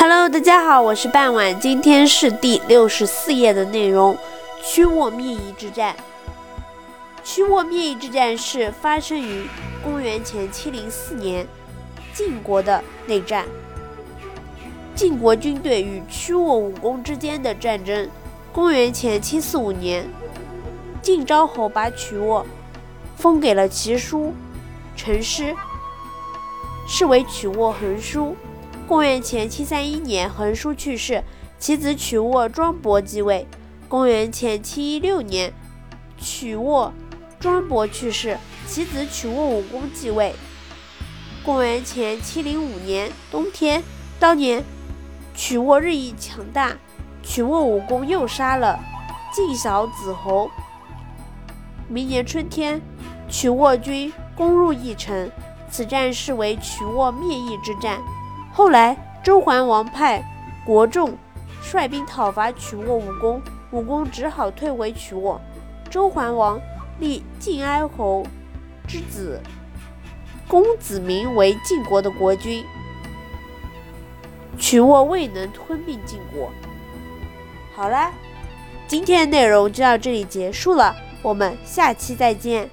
大家好，我是半晚，今天是第六十四页的内容。曲沃灭夷之战。曲沃灭夷之战是发生于公元前七零四年晋国的内战。晋国军队与曲沃武功之间的战争。公元前七四五年，晋昭侯把曲沃封给了其叔陈师，是为曲沃横书。公元前七三一年，横书去世，其子曲沃庄伯继位。公元前七一六年，曲沃庄伯去世，其子曲沃武公继位。公元前七零五年冬天，当年曲沃日益强大，曲沃武公又杀了晋小子侯。明年春天，曲沃军攻入翼城，此战是为曲沃灭翼之战。后来，周桓王派国仲率兵讨伐曲沃武功，武功只好退回曲沃。周桓王立晋哀侯之子公子明为晋国的国君，曲沃未能吞并晋国。好了，今天的内容就到这里结束了，我们下期再见。